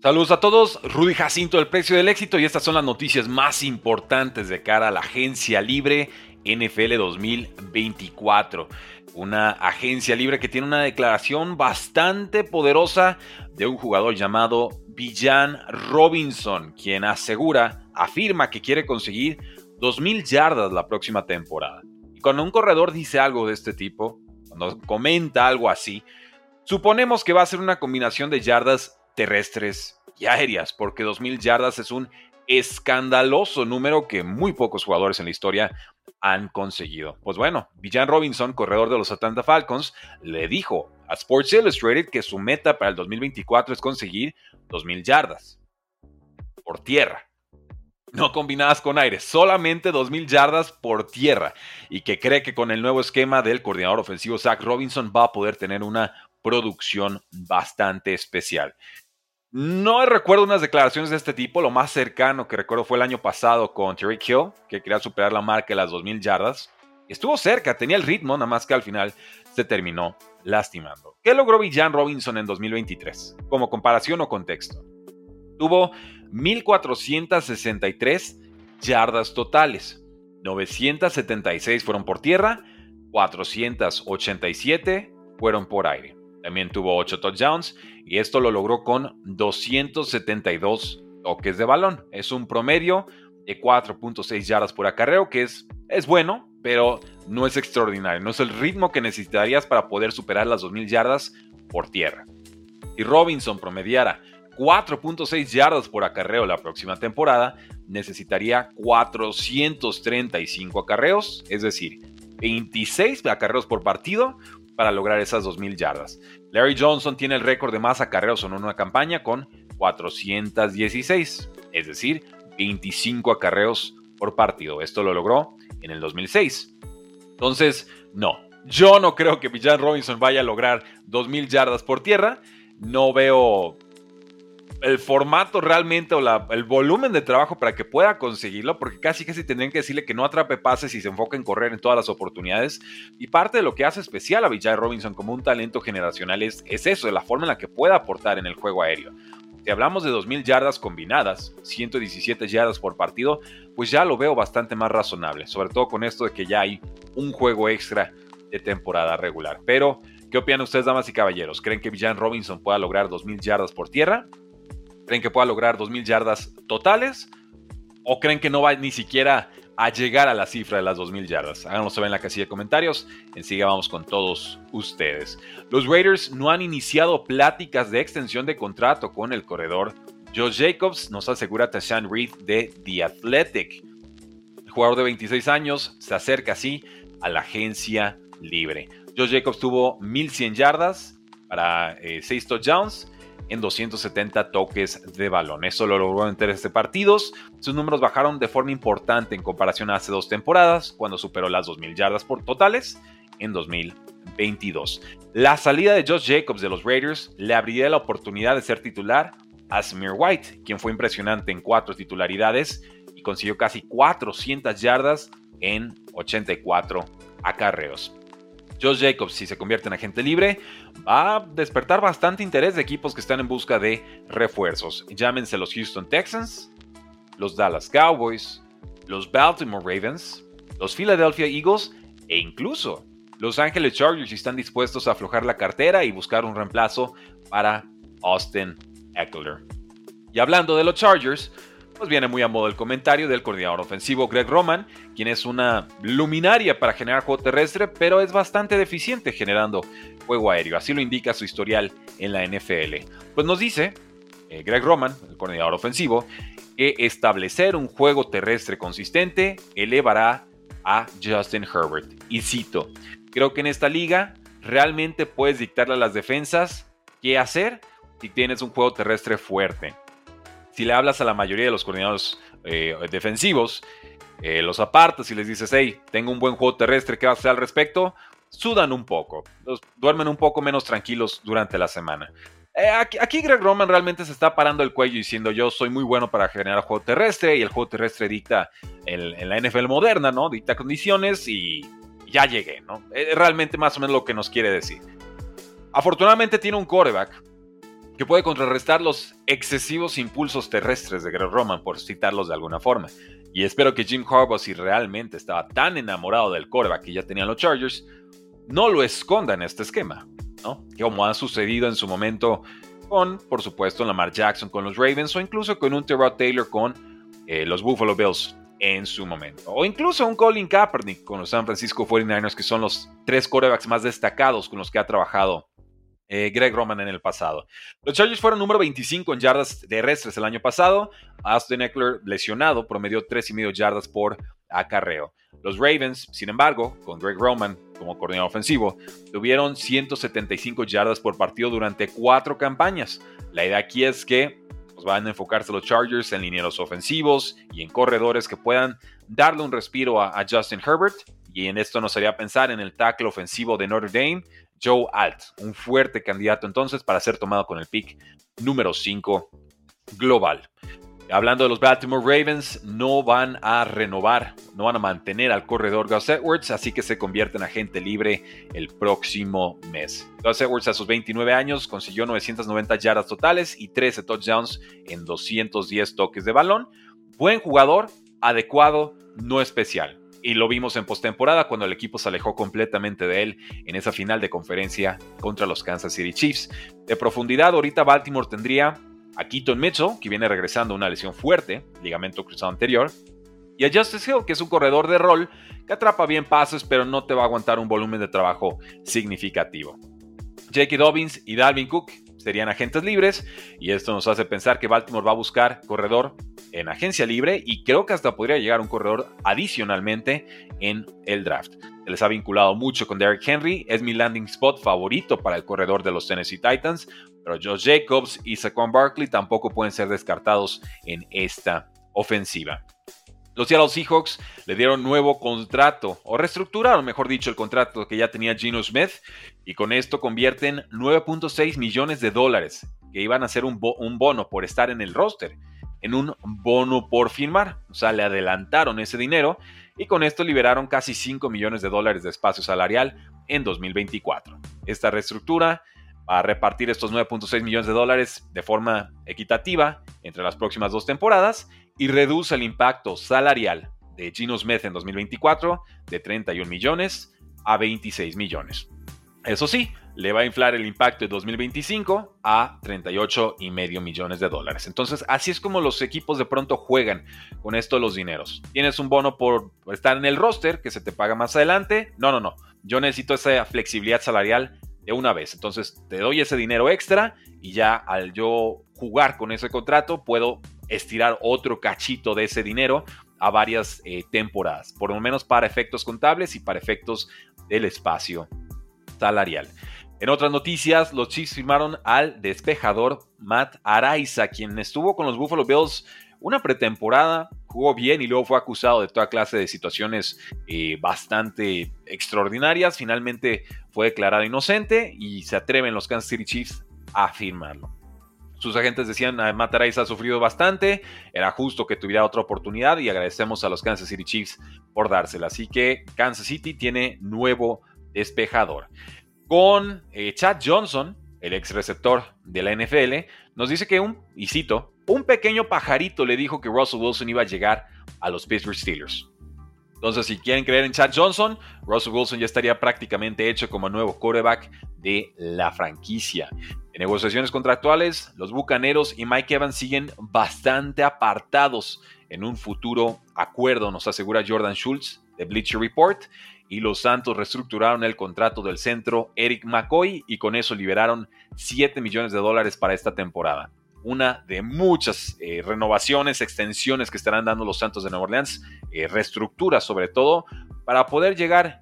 Saludos a todos, Rudy Jacinto, el precio del éxito y estas son las noticias más importantes de cara a la agencia libre NFL 2024. Una agencia libre que tiene una declaración bastante poderosa de un jugador llamado Villan Robinson, quien asegura, afirma que quiere conseguir 2.000 yardas la próxima temporada. Y cuando un corredor dice algo de este tipo, cuando comenta algo así, suponemos que va a ser una combinación de yardas terrestres y aéreas, porque 2.000 yardas es un escandaloso número que muy pocos jugadores en la historia han conseguido. Pues bueno, Villan Robinson, corredor de los Atlanta Falcons, le dijo a Sports Illustrated que su meta para el 2024 es conseguir 2.000 yardas por tierra. No combinadas con aire, solamente 2.000 yardas por tierra. Y que cree que con el nuevo esquema del coordinador ofensivo Zach Robinson va a poder tener una producción bastante especial. No recuerdo unas declaraciones de este tipo. Lo más cercano que recuerdo fue el año pasado con Terry Hill, que quería superar la marca de las 2.000 yardas. Estuvo cerca, tenía el ritmo, nada más que al final se terminó lastimando. ¿Qué logró Villan Robinson en 2023? Como comparación o contexto. Tuvo 1.463 yardas totales. 976 fueron por tierra, 487 fueron por aire. También tuvo 8 touchdowns y esto lo logró con 272 toques de balón. Es un promedio de 4.6 yardas por acarreo, que es, es bueno, pero no es extraordinario. No es el ritmo que necesitarías para poder superar las 2.000 yardas por tierra. Si Robinson promediara 4.6 yardas por acarreo la próxima temporada, necesitaría 435 acarreos, es decir, 26 acarreos por partido para lograr esas 2.000 yardas. Larry Johnson tiene el récord de más acarreos en una campaña con 416, es decir, 25 acarreos por partido. Esto lo logró en el 2006. Entonces, no, yo no creo que Villan Robinson vaya a lograr 2.000 yardas por tierra. No veo el formato realmente o el volumen de trabajo para que pueda conseguirlo, porque casi casi tendrían que decirle que no atrape pases y se enfoque en correr en todas las oportunidades. Y parte de lo que hace especial a Vijay Robinson como un talento generacional es, es eso, de la forma en la que puede aportar en el juego aéreo. Si hablamos de 2.000 yardas combinadas, 117 yardas por partido, pues ya lo veo bastante más razonable, sobre todo con esto de que ya hay un juego extra de temporada regular. Pero, ¿qué opinan ustedes, damas y caballeros? ¿Creen que Villan Robinson pueda lograr 2.000 yardas por tierra? ¿Creen que pueda lograr 2.000 yardas totales? ¿O creen que no va ni siquiera a llegar a la cifra de las 2.000 yardas? Háganos saber en la casilla de comentarios. Enseguida vamos con todos ustedes. Los Raiders no han iniciado pláticas de extensión de contrato con el corredor. Josh Jacobs nos asegura Tashan Reed de The Athletic. El jugador de 26 años se acerca así a la agencia libre. Josh Jacobs tuvo 1.100 yardas para 6 eh, touchdowns en 270 toques de balón. Eso lo logró en 13 partidos. Sus números bajaron de forma importante en comparación a hace dos temporadas, cuando superó las 2.000 yardas por totales en 2022. La salida de Josh Jacobs de los Raiders le abriría la oportunidad de ser titular a Samir White, quien fue impresionante en cuatro titularidades y consiguió casi 400 yardas en 84 acarreos. Josh Jacobs, si se convierte en agente libre, va a despertar bastante interés de equipos que están en busca de refuerzos. Llámense los Houston Texans, los Dallas Cowboys, los Baltimore Ravens, los Philadelphia Eagles e incluso los Angeles Chargers están dispuestos a aflojar la cartera y buscar un reemplazo para Austin Eckler. Y hablando de los Chargers, pues viene muy a modo el comentario del coordinador ofensivo Greg Roman, quien es una luminaria para generar juego terrestre, pero es bastante deficiente generando juego aéreo. Así lo indica su historial en la NFL. Pues nos dice eh, Greg Roman, el coordinador ofensivo, que establecer un juego terrestre consistente elevará a Justin Herbert. Y cito, creo que en esta liga realmente puedes dictarle a las defensas qué hacer si tienes un juego terrestre fuerte si le hablas a la mayoría de los coordinadores eh, defensivos, eh, los apartas y les dices, hey, tengo un buen juego terrestre, ¿qué vas a hacer al respecto? Sudan un poco, duermen un poco menos tranquilos durante la semana. Eh, aquí, Greg Roman realmente se está parando el cuello diciendo yo soy muy bueno para generar juego terrestre y el juego terrestre dicta en, la NFL moderna, ¿no? Dicta condiciones y ya llegué, ¿no? Es realmente más o menos lo que nos quiere decir. Afortunadamente tiene un quarterback que puede contrarrestar los excesivos impulsos terrestres de Greg Roman, por citarlos de alguna forma. Y espero que Jim Harbaugh, si realmente estaba tan enamorado del coreback que ya tenían los Chargers, no lo esconda en este esquema, ¿no? Como ha sucedido en su momento con, por supuesto, Lamar Jackson con los Ravens o incluso con un Terrell Taylor con eh, los Buffalo Bills en su momento. O incluso un Colin Kaepernick con los San Francisco 49ers, que son los tres corebacks más destacados con los que ha trabajado eh, Greg Roman en el pasado. Los Chargers fueron número 25 en yardas terrestres el año pasado. Austin Eckler, lesionado, promedió 3,5 yardas por acarreo. Los Ravens, sin embargo, con Greg Roman como coordinador ofensivo, tuvieron 175 yardas por partido durante cuatro campañas. La idea aquí es que pues, van a enfocarse los Chargers en linieros ofensivos y en corredores que puedan darle un respiro a, a Justin Herbert. Y en esto nos haría pensar en el tackle ofensivo de Notre Dame, Joe Alt, un fuerte candidato entonces para ser tomado con el pick número 5 global. Hablando de los Baltimore Ravens, no van a renovar, no van a mantener al corredor Gus Edwards, así que se convierte en agente libre el próximo mes. Gus Edwards a sus 29 años consiguió 990 yardas totales y 13 touchdowns en 210 toques de balón. Buen jugador, adecuado, no especial y lo vimos en postemporada cuando el equipo se alejó completamente de él en esa final de conferencia contra los Kansas City Chiefs. De profundidad, ahorita Baltimore tendría a Keaton Mitchell, que viene regresando una lesión fuerte, ligamento cruzado anterior, y a Justice Hill, que es un corredor de rol que atrapa bien pases, pero no te va a aguantar un volumen de trabajo significativo. Jake Dobbins y Dalvin Cook serían agentes libres y esto nos hace pensar que Baltimore va a buscar corredor en agencia libre y creo que hasta podría llegar un corredor adicionalmente en el draft. Se les ha vinculado mucho con Derrick Henry, es mi landing spot favorito para el corredor de los Tennessee Titans, pero Josh Jacobs y Saquon Barkley tampoco pueden ser descartados en esta ofensiva. Los Seattle Seahawks le dieron nuevo contrato, o reestructuraron, mejor dicho, el contrato que ya tenía Geno Smith, y con esto convierten 9.6 millones de dólares, que iban a ser un, un, bono por estar en el roster, en un bono por firmar. O sea, le adelantaron ese dinero y con esto liberaron casi 5 millones de dólares de espacio salarial en 2024. Esta reestructura va a repartir estos 9.6 millones de dólares de forma equitativa entre las próximas dos temporadas y reduce el impacto salarial de Gino Smith en 2024 de 31 millones a 26 millones. Eso sí, le va a inflar el impacto de 2025 a 38 y medio millones de dólares. Entonces, así es como los equipos de pronto juegan con esto los dineros. Tienes un bono por estar en el roster que se te paga más adelante. No, no, no. Yo necesito esa flexibilidad salarial de una vez. Entonces, te doy ese dinero extra y ya al yo jugar con ese contrato puedo estirar otro cachito de ese dinero a varias eh, temporadas, por lo menos para efectos contables y para efectos del espacio salarial. En otras noticias, los Chiefs firmaron al despejador Matt Araiza, quien estuvo con los Buffalo Bills una pretemporada, jugó bien y luego fue acusado de toda clase de situaciones eh, bastante extraordinarias. Finalmente fue declarado inocente y se atreven los Kansas City Chiefs a firmarlo. Sus agentes decían, ah, Matt Araiza ha sufrido bastante, era justo que tuviera otra oportunidad y agradecemos a los Kansas City Chiefs por dársela. Así que Kansas City tiene nuevo despejador. Con eh, Chad Johnson, el ex receptor de la NFL, nos dice que un, y cito, un pequeño pajarito le dijo que Russell Wilson iba a llegar a los Pittsburgh Steelers. Entonces, si quieren creer en Chad Johnson, Russell Wilson ya estaría prácticamente hecho como nuevo quarterback de la franquicia. En negociaciones contractuales, los Bucaneros y Mike Evans siguen bastante apartados en un futuro acuerdo, nos asegura Jordan Schultz de Bleacher Report. Y los Santos reestructuraron el contrato del centro Eric McCoy y con eso liberaron 7 millones de dólares para esta temporada. Una de muchas eh, renovaciones, extensiones que estarán dando los Santos de Nueva Orleans, eh, reestructuras sobre todo, para poder llegar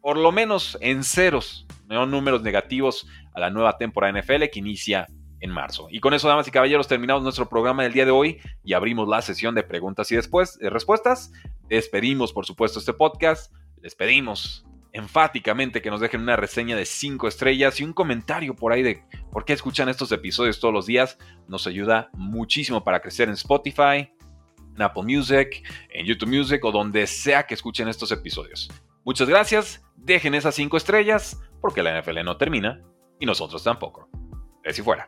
por lo menos en ceros, no números negativos a la nueva temporada NFL que inicia en marzo. Y con eso, damas y caballeros, terminamos nuestro programa del día de hoy y abrimos la sesión de preguntas y después, de respuestas. Despedimos, por supuesto, este podcast. Les pedimos enfáticamente que nos dejen una reseña de 5 estrellas y un comentario por ahí de por qué escuchan estos episodios todos los días. Nos ayuda muchísimo para crecer en Spotify, en Apple Music, en YouTube Music o donde sea que escuchen estos episodios. Muchas gracias, dejen esas 5 estrellas porque la NFL no termina y nosotros tampoco. Es si fuera.